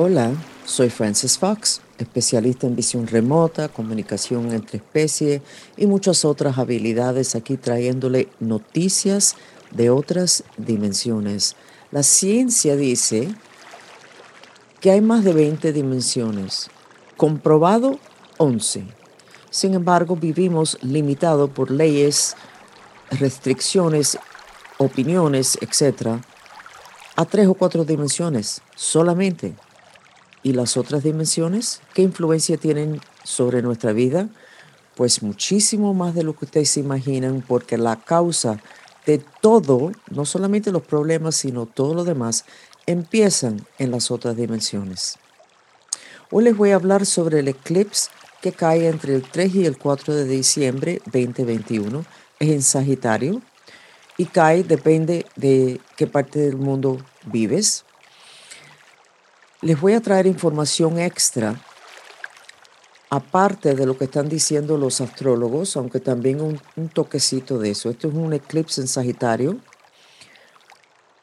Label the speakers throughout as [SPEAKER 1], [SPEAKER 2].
[SPEAKER 1] Hola, soy Francis Fox, especialista en visión remota, comunicación entre especies y muchas otras habilidades aquí trayéndole noticias de otras dimensiones. La ciencia dice que hay más de 20 dimensiones, comprobado 11. Sin embargo, vivimos limitados por leyes, restricciones, opiniones, etc., a tres o cuatro dimensiones solamente. ¿Y las otras dimensiones? ¿Qué influencia tienen sobre nuestra vida? Pues muchísimo más de lo que ustedes se imaginan, porque la causa de todo, no solamente los problemas, sino todo lo demás, empiezan en las otras dimensiones. Hoy les voy a hablar sobre el eclipse que cae entre el 3 y el 4 de diciembre 2021. Es en Sagitario y cae, depende de qué parte del mundo vives. Les voy a traer información extra, aparte de lo que están diciendo los astrólogos, aunque también un, toquecito de eso. Esto es un eclipse en Sagitario.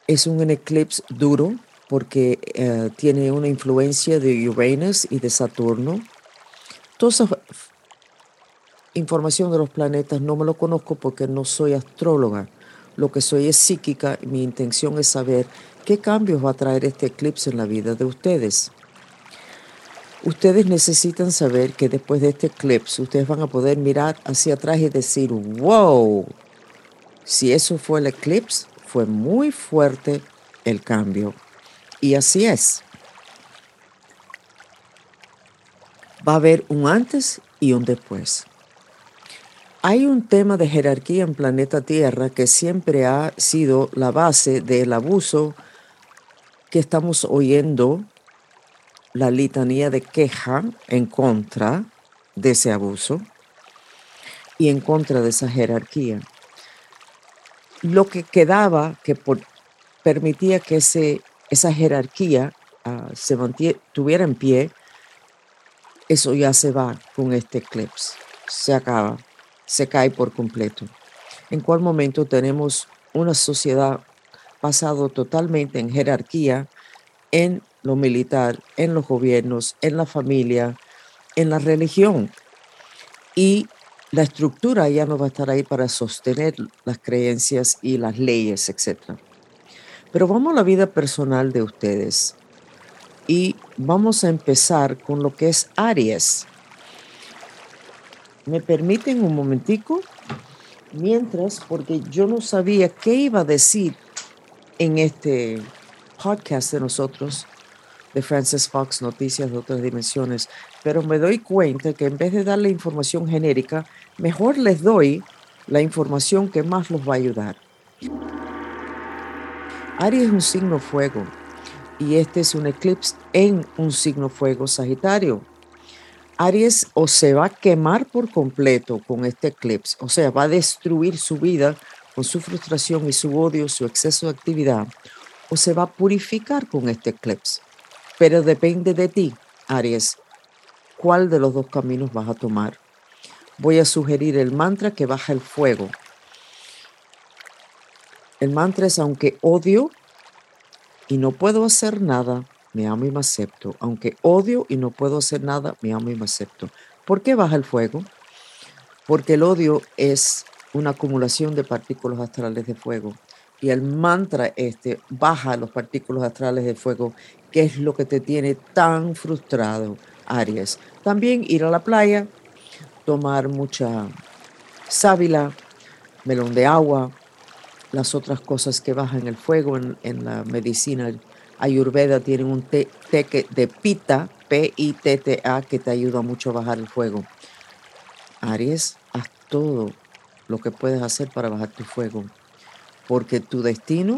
[SPEAKER 1] Es un eclipse duro porque eh, tiene una influencia de Uranus y de Saturno. Toda esa información de los planetas no me lo conozco porque no soy astróloga. Lo que soy es psíquica mi intención es saber ¿Qué cambios va a traer este eclipse en la vida de ustedes? Ustedes necesitan saber que después de este eclipse ustedes van a poder mirar hacia atrás y decir, wow, si eso fue el eclipse, fue muy fuerte el cambio. Y así es. Va a haber un antes y un después. Hay un tema de jerarquía en planeta Tierra que siempre ha sido la base del abuso que estamos oyendo la litanía de queja en contra de ese abuso y en contra de esa jerarquía. Lo que quedaba que permitía que ese, esa jerarquía uh, se tuviera en pie, eso ya se va con este eclipse, se acaba, se cae por completo. ¿En cuál momento tenemos una sociedad basado totalmente en jerarquía, en lo militar, en los gobiernos, en la familia, en la religión. Y la estructura ya no va a estar ahí para sostener las creencias y las leyes, etc. Pero vamos a la vida personal de ustedes. Y vamos a empezar con lo que es Aries. ¿Me permiten un momentico? Mientras, porque yo no sabía qué iba a decir en este podcast de nosotros, de Francis Fox, Noticias de otras dimensiones, pero me doy cuenta que en vez de darle información genérica, mejor les doy la información que más los va a ayudar. Aries es un signo fuego y este es un eclipse en un signo fuego Sagitario. Aries o se va a quemar por completo con este eclipse, o sea, va a destruir su vida con su frustración y su odio, su exceso de actividad, o se va a purificar con este eclipse. Pero depende de ti, Aries, cuál de los dos caminos vas a tomar. Voy a sugerir el mantra que baja el fuego. El mantra es aunque odio y no puedo hacer nada, me amo y me acepto. Aunque odio y no puedo hacer nada, me amo y me acepto. ¿Por qué baja el fuego? Porque el odio es una acumulación de partículas astrales de fuego. Y el mantra este baja los partículas astrales de fuego, que es lo que te tiene tan frustrado, Aries. También ir a la playa, tomar mucha sábila, melón de agua, las otras cosas que bajan el fuego en, la medicina ayurveda tienen un té, de pita, P-I-T-T-A, que te ayuda mucho a bajar el fuego. Aries, haz todo lo que puedes hacer para bajar tu fuego, porque tu destino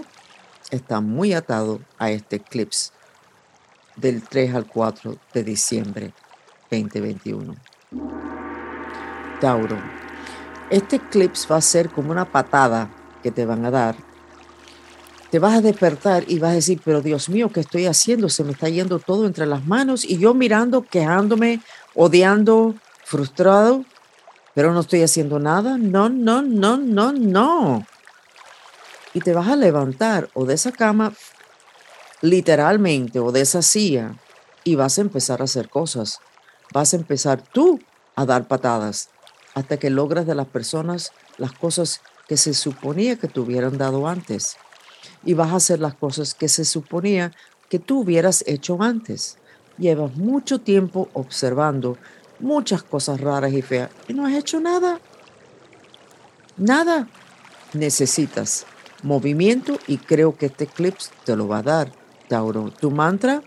[SPEAKER 1] está muy atado a este eclipse del 3 al 4 de diciembre 2021. Tauro, este eclipse va a ser como una patada que te van a dar. Te vas a despertar y vas a decir, pero Dios mío, ¿qué estoy haciendo? Se me está yendo todo entre las manos y yo mirando, quejándome, odiando, frustrado, pero no estoy haciendo nada. No, no, no, no, no. Y te vas a levantar o de esa cama, literalmente, o de esa silla, y vas a empezar a hacer cosas. Vas a empezar tú a dar patadas hasta que logras de las personas las cosas que se suponía que te hubieran dado antes. Y vas a hacer las cosas que se suponía que tú hubieras hecho antes. Llevas mucho tiempo observando muchas cosas raras y feas y no has hecho nada. Nada. Necesitas movimiento y creo que este clip te lo va a dar, Tauro. Tu mantra,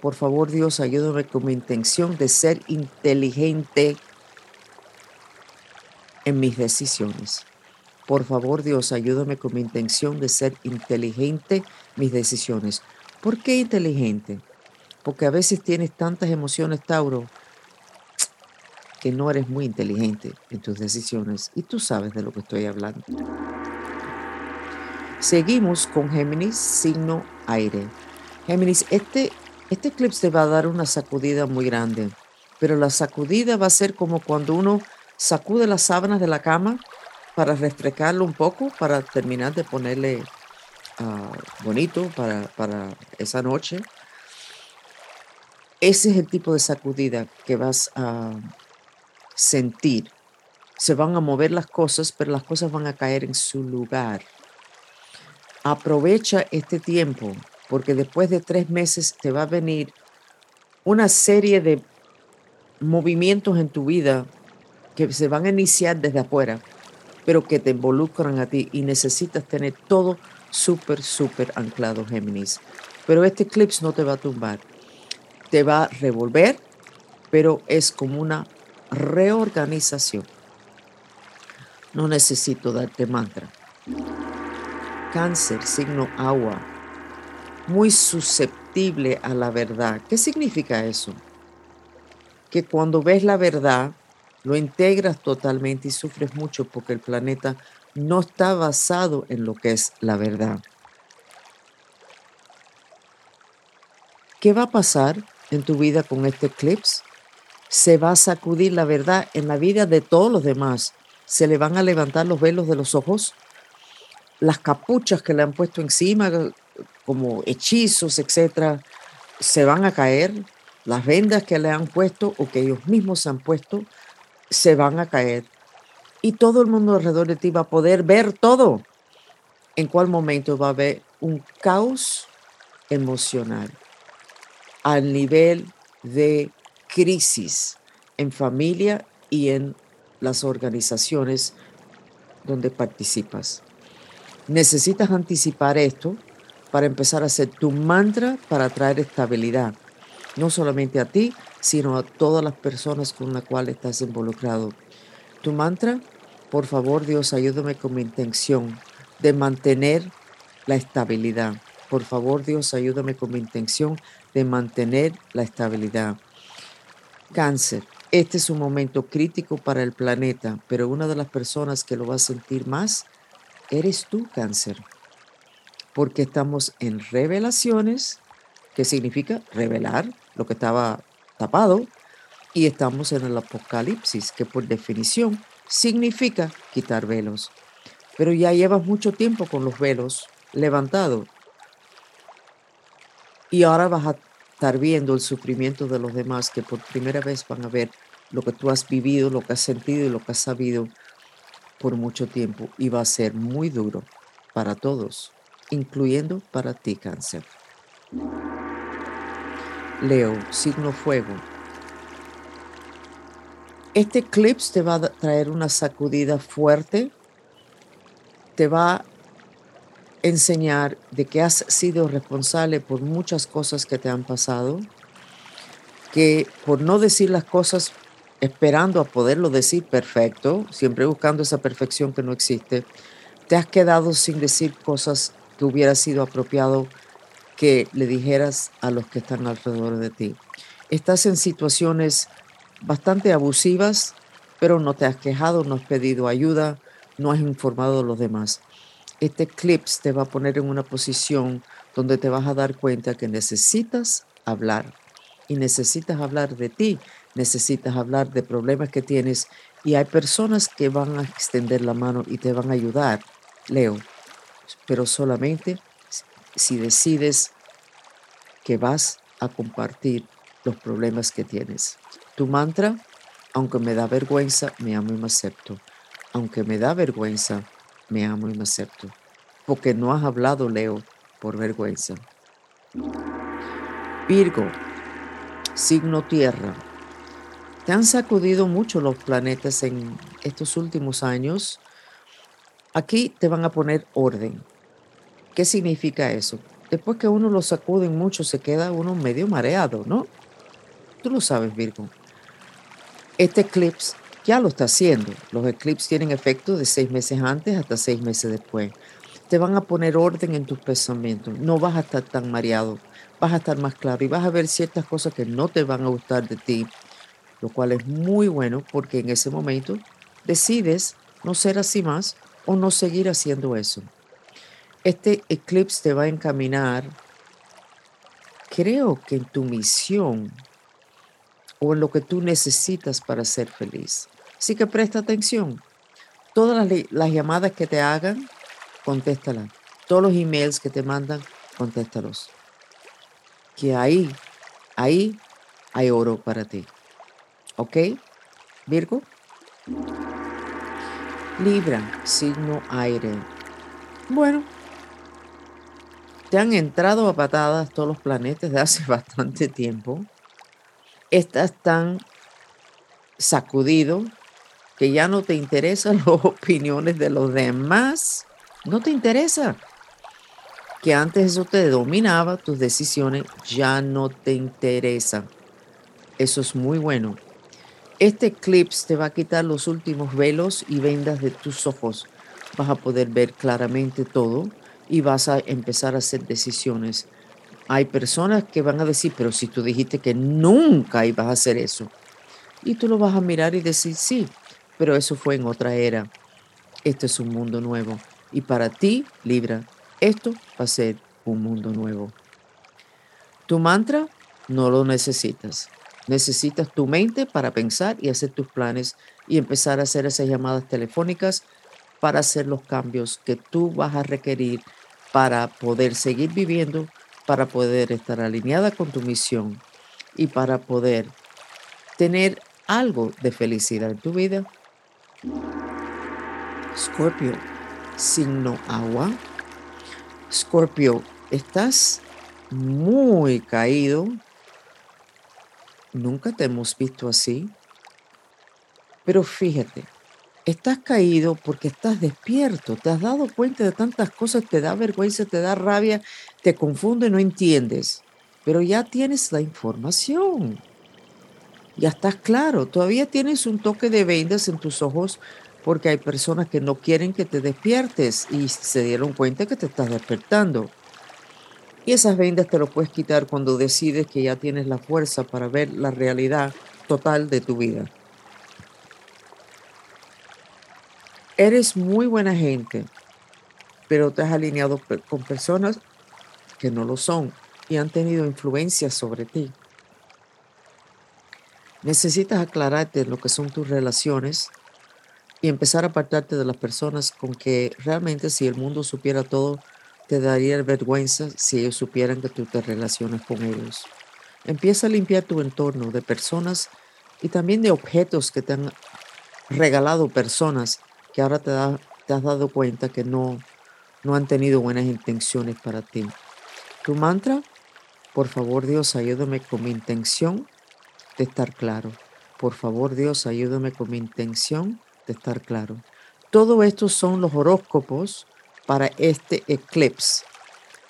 [SPEAKER 1] por favor Dios, ayúdame con mi intención de ser inteligente en mis decisiones. Por favor Dios, ayúdame con mi intención de ser inteligente en mis decisiones. ¿Por qué inteligente? Porque a veces tienes tantas emociones, Tauro, que no eres muy inteligente en tus decisiones y tú sabes de lo que estoy hablando. Seguimos con Géminis, signo aire. Géminis, este, este eclipse te va a dar una sacudida muy grande, pero la sacudida va a ser como cuando uno sacude las sábanas de la cama para refrescarlo un poco, para terminar de ponerle ah, bonito para, para esa noche. Ese es el tipo de sacudida que vas a, sentir. Se van a mover las cosas, pero las cosas van a caer en su lugar. Aprovecha este tiempo, porque después de tres meses te va a venir una serie de movimientos en tu vida que se van a iniciar desde afuera, pero que te involucran a ti y necesitas tener todo súper, súper anclado, Géminis. Pero este eclipse no te va a tumbar, te va a revolver, pero es como una reorganización. No necesito darte mantra. Cáncer, signo agua, muy susceptible a la verdad. ¿Qué significa eso? Que cuando ves la verdad, lo integras totalmente y sufres mucho porque el planeta no está basado en lo que es la verdad. ¿Qué va a pasar en tu vida con este eclipse? Se va a sacudir la verdad en la vida de todos los demás. Se le van a levantar los velos de los ojos, las capuchas que le han puesto encima, como hechizos, etcétera, se van a caer. Las vendas que le han puesto o que ellos mismos se han puesto, se van a caer. Y todo el mundo alrededor de ti va a poder ver todo. En cuál momento va a haber un caos emocional al nivel de crisis en familia y en las organizaciones donde participas. Necesitas anticipar esto para empezar a hacer tu mantra para traer estabilidad, no solamente a ti, sino a todas las personas con las cuales estás involucrado. Tu mantra, por favor Dios, ayúdame con mi intención de mantener la estabilidad. Por favor Dios, ayúdame con mi intención de mantener la estabilidad. Cáncer, este es un momento crítico para el planeta, pero una de las personas que lo va a sentir más eres tú, cáncer, porque estamos en revelaciones, que significa revelar lo que estaba tapado, y estamos en el apocalipsis, que por definición significa quitar velos. Pero ya llevas mucho tiempo con los velos levantados. Y ahora vas a estar viendo el sufrimiento de los demás que por primera vez van a ver lo que tú has vivido, lo que has sentido y lo que has sabido por mucho tiempo y va a ser muy duro para todos, incluyendo para ti, cáncer. Leo, signo fuego. Este eclipse te va a traer una sacudida fuerte, te va enseñar de que has sido responsable por muchas cosas que te han pasado, que por no decir las cosas esperando a poderlo decir perfecto, siempre buscando esa perfección que no existe, te has quedado sin decir cosas que hubiera sido apropiado que le dijeras a los que están alrededor de ti. Estás en situaciones bastante abusivas, pero no te has quejado, no has pedido ayuda, no has informado a los demás este eclipse te va a poner en una posición donde te vas a dar cuenta que necesitas hablar y necesitas hablar de ti, necesitas hablar de problemas que tienes y hay personas que van a extender la mano y te van a ayudar, Leo, pero solamente si decides que vas a compartir los problemas que tienes. Tu mantra, aunque me da vergüenza, me amo y me acepto. Aunque me da vergüenza, me amo y me acepto. Porque no has hablado, Leo, por vergüenza. Virgo, signo tierra. Te han sacudido mucho los planetas en estos últimos años. Aquí te van a poner orden. ¿Qué significa eso? Después que uno lo sacuden mucho, se queda uno medio mareado, ¿no? Tú lo sabes, Virgo. Este eclipse ya lo está haciendo. Los eclipses tienen efecto de seis meses antes hasta seis meses después. Te van a poner orden en tus pensamientos. No vas a estar tan mareado. Vas a estar más claro y vas a ver ciertas cosas que no te van a gustar de ti, lo cual es muy bueno porque en ese momento decides no ser así más o no seguir haciendo eso. Este eclipse te va a encaminar, creo que en tu misión o en lo que tú necesitas para ser feliz. Así que presta atención. Todas las, llamadas que te hagan, contéstalas. Todos los emails que te mandan, contéstalos. Que ahí, ahí hay oro para ti. ¿Ok? Virgo. Libra, signo aire. Bueno, te han entrado a patadas todos los planetas de hace bastante tiempo estás tan sacudido que ya no te interesan las opiniones de los demás. No te interesa. Que antes eso te dominaba, tus decisiones ya no te interesan. Eso es muy bueno. Este eclipse te va a quitar los últimos velos y vendas de tus ojos. Vas a poder ver claramente todo y vas a empezar a hacer decisiones hay personas que van a decir, pero si tú dijiste que nunca ibas a hacer eso. Y tú lo vas a mirar y decir, sí, pero eso fue en otra era. Este es un mundo nuevo. Y para ti, Libra, esto va a ser un mundo nuevo. Tu mantra no lo necesitas. Necesitas tu mente para pensar y hacer tus planes y empezar a hacer esas llamadas telefónicas para hacer los cambios que tú vas a requerir para poder seguir viviendo para poder estar alineada con tu misión y para poder tener algo de felicidad en tu vida. Scorpio, signo agua. Scorpio, estás muy caído. Nunca te hemos visto así. Pero fíjate, estás caído porque estás despierto, te has dado cuenta de tantas cosas, te da vergüenza, te da rabia, te confunde, no entiendes, pero ya tienes la información. Ya estás claro, todavía tienes un toque de vendas en tus ojos porque hay personas que no quieren que te despiertes y se dieron cuenta que te estás despertando. Y esas vendas te lo puedes quitar cuando decides que ya tienes la fuerza para ver la realidad total de tu vida. Eres muy buena gente, pero te has alineado con personas que no lo son y han tenido influencia sobre ti. Necesitas aclararte lo que son tus relaciones y empezar a apartarte de las personas con que realmente si el mundo supiera todo, te daría vergüenza si ellos supieran que tú te relacionas con ellos. Empieza a limpiar tu entorno de personas y también de objetos que te han regalado personas que ahora te, te has dado cuenta que no, no han tenido buenas intenciones para ti. Tu mantra, por favor Dios, ayúdame con mi intención de estar claro. Por favor Dios, ayúdame con mi intención de estar claro. Todo esto son los horóscopos para este eclipse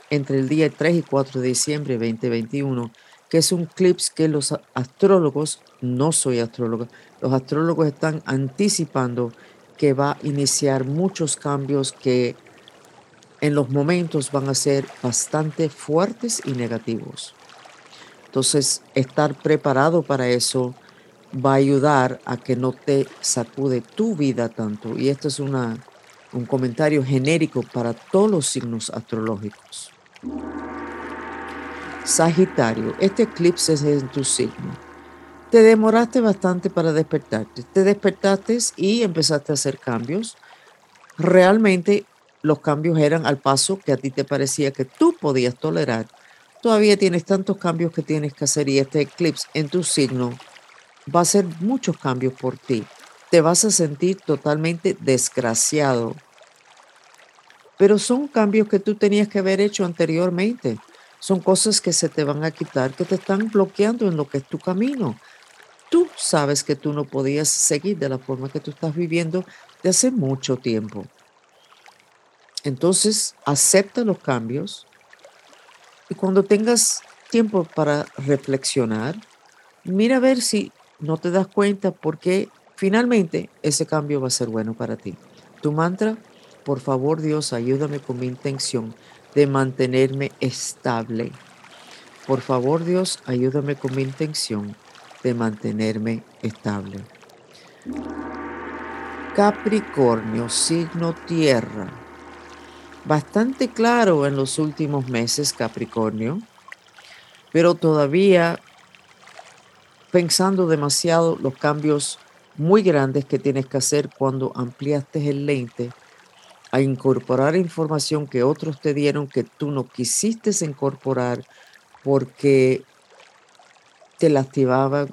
[SPEAKER 1] entre el día 3 y 4 de diciembre de 2021, que es un eclipse que los astrólogos, no soy astrólogo, los astrólogos están anticipando que va a iniciar muchos cambios que en los momentos van a ser bastante fuertes y negativos. Entonces, estar preparado para eso va a ayudar a que no te sacude tu vida tanto. Y esto es una, un comentario genérico para todos los signos astrológicos. Sagitario, este eclipse es en tu signo te demoraste bastante para despertarte. Te despertaste y empezaste a hacer cambios. Realmente los cambios eran al paso que a ti te parecía que tú podías tolerar, todavía tienes tantos cambios que tienes que hacer y este eclipse en tu signo va a hacer muchos cambios por ti. Te vas a sentir totalmente desgraciado. Pero son cambios que tú tenías que haber hecho anteriormente. Son cosas que se te van a quitar, que te están bloqueando en lo que es tu camino. Tú sabes que tú no podías seguir de la forma que tú estás viviendo de hace mucho tiempo. Entonces, acepta los cambios y cuando tengas tiempo para reflexionar, mira a ver si no te das cuenta porque finalmente ese cambio va a ser bueno para ti. Tu mantra, por favor Dios, ayúdame con mi intención de mantenerme estable. Por favor Dios, ayúdame con mi intención de mantenerme estable. Capricornio, signo tierra. Bastante claro en los últimos meses, Capricornio, pero todavía pensando demasiado los cambios muy grandes que tienes que hacer cuando ampliaste el lente a incorporar información que otros te dieron que tú no quisiste incorporar porque te lastimaba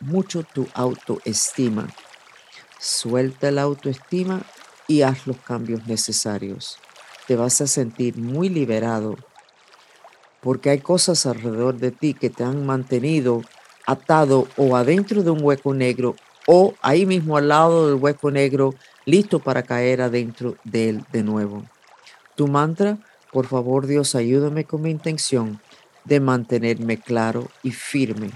[SPEAKER 1] mucho tu autoestima. Suelta la autoestima y haz los cambios necesarios. Te vas a sentir muy liberado porque hay cosas alrededor de ti que te han mantenido atado o adentro de un hueco negro o ahí mismo al lado del hueco negro, listo para caer adentro de él de nuevo. Tu mantra, por favor Dios, ayúdame con mi intención de mantenerme claro y firme.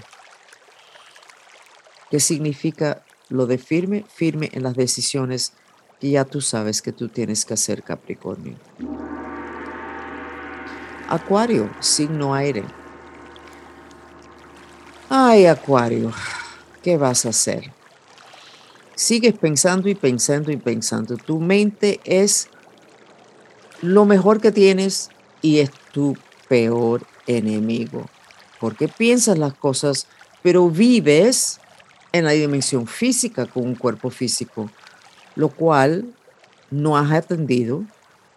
[SPEAKER 1] ¿Qué significa lo de firme? Firme en las decisiones que ya tú sabes que tú tienes que hacer, Capricornio. Acuario, signo aire. Ay, Acuario, ¿qué vas a hacer? Sigues pensando y pensando y pensando. Tu mente es lo mejor que tienes y es tu peor enemigo. Porque piensas las cosas, pero vives en la dimensión física con un cuerpo físico, lo cual no has atendido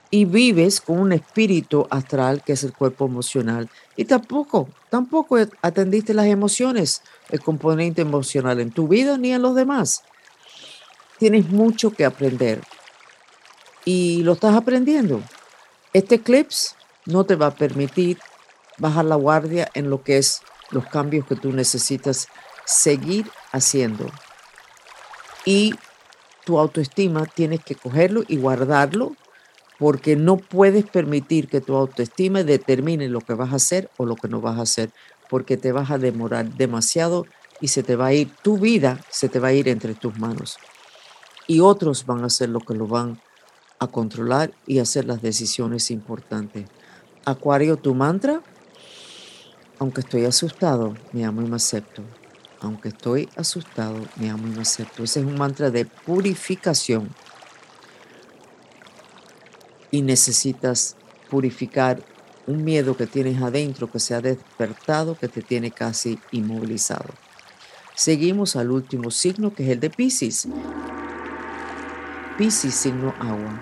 [SPEAKER 1] y vives con un espíritu astral que es el cuerpo emocional y tampoco, tampoco atendiste las emociones, el componente emocional en tu vida ni en los demás. Tienes mucho que aprender y lo estás aprendiendo. Este eclipse no te va a permitir bajar la guardia en lo que es los cambios que tú necesitas seguir haciendo. Y tu autoestima tienes que cogerlo y guardarlo porque no puedes permitir que tu autoestima determine lo que vas a hacer o lo que no vas a hacer, porque te vas a demorar demasiado y se te va a ir, tu vida se te va a ir entre tus manos. Y otros van a hacer lo que lo van a controlar y hacer las decisiones importantes. Acuario, tu mantra, aunque estoy asustado, me amo y me acepto aunque estoy asustado, me amo y me acepto. Ese es un mantra de purificación. Y necesitas purificar un miedo que tienes adentro, que se ha despertado, que te tiene casi inmovilizado. Seguimos al último signo, que es el de Pisces. Pisces, signo agua.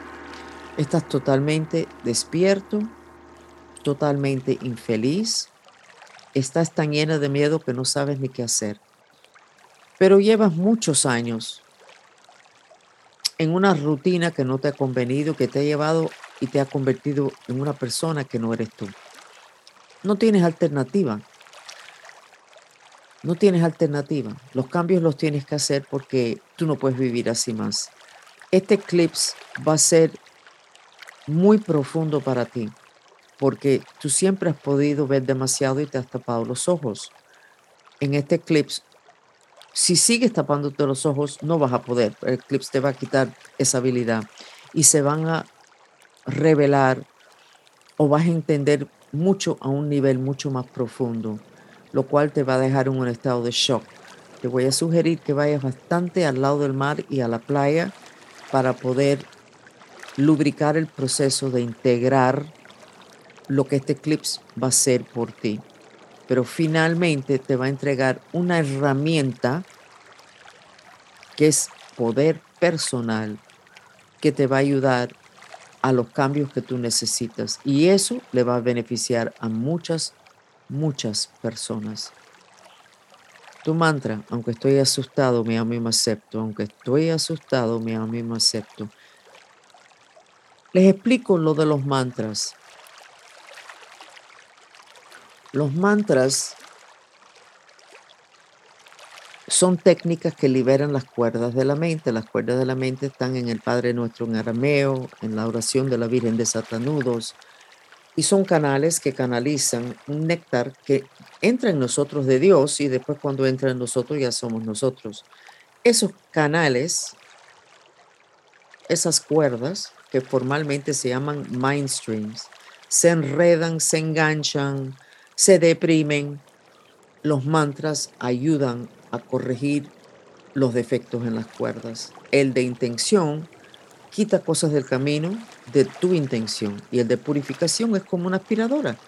[SPEAKER 1] Estás totalmente despierto, totalmente infeliz. Estás tan llena de miedo que no sabes ni qué hacer pero llevas muchos años en una rutina que no te ha convenido, que te ha llevado y te ha convertido en una persona que no eres tú. No tienes alternativa. No tienes alternativa. Los cambios los tienes que hacer porque tú no puedes vivir así más. Este eclipse va a ser muy profundo para ti porque tú siempre has podido ver demasiado y te has tapado los ojos. En este eclipse si sigues tapándote los ojos, no vas a poder. El eclipse te va a quitar esa habilidad y se van a revelar o vas a entender mucho a un nivel mucho más profundo, lo cual te va a dejar en un estado de shock. Te voy a sugerir que vayas bastante al lado del mar y a la playa para poder lubricar el proceso de integrar lo que este eclipse va a ser por ti pero finalmente te va a entregar una herramienta que es poder personal que te va a ayudar a los cambios que tú necesitas y eso le va a beneficiar a muchas muchas personas. Tu mantra, aunque estoy asustado, me amo y me acepto. Aunque estoy asustado, me amo y me acepto. Les explico lo de los mantras. Los mantras son técnicas que liberan las cuerdas de la mente. Las cuerdas de la mente están en el Padre Nuestro en arameo, en la oración de la Virgen de Satanudos, y son canales que canalizan un néctar que entra en nosotros de Dios y después cuando entra en nosotros ya somos nosotros. Esos canales, esas cuerdas que formalmente se llaman mind streams, se enredan, se enganchan, se deprimen. Los mantras ayudan a corregir los defectos en las cuerdas. El de intención quita cosas del camino de tu intención y el de purificación es como una aspiradora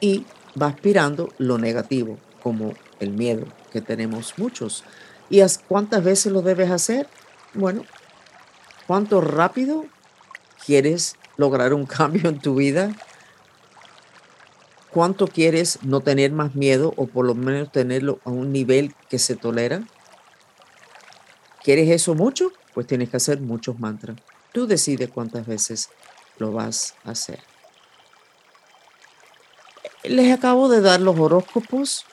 [SPEAKER 1] y va aspirando lo negativo, como el miedo, que tenemos muchos. ¿Y cuántas veces lo debes hacer? Bueno, ¿cuánto rápido quieres lograr un cambio en tu vida? ¿Cuánto quieres no tener más miedo o por lo menos tenerlo a un nivel que se tolera? ¿Quieres eso mucho? Pues tienes que hacer muchos mantras. Tú decides cuántas veces lo vas a hacer. Les acabo de dar los horóscopos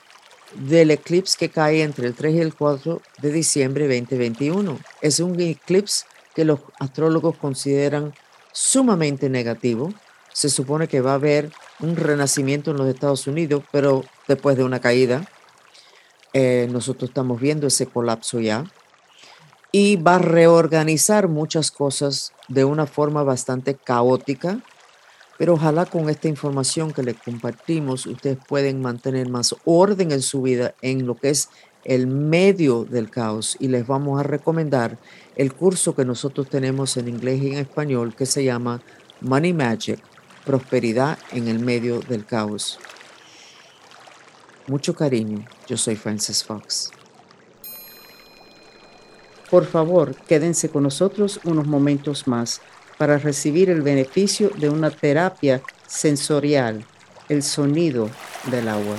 [SPEAKER 1] del eclipse que cae entre el 3 y el 4 de diciembre 2021. Es un eclipse que los astrólogos consideran sumamente negativo. Se supone que va a haber un renacimiento en los Estados Unidos, pero después de una caída, eh, nosotros estamos viendo ese colapso ya. Y va a reorganizar muchas cosas de una forma bastante caótica, pero ojalá con esta información que le compartimos ustedes pueden mantener más orden en su vida en lo que es el medio del caos. Y les vamos a recomendar el curso que nosotros tenemos en inglés y en español que se llama Money Magic, prosperidad en el medio del caos. Mucho cariño, yo soy Francis Fox. Por favor, quédense con nosotros unos momentos más para recibir el beneficio de una terapia sensorial, el sonido del agua.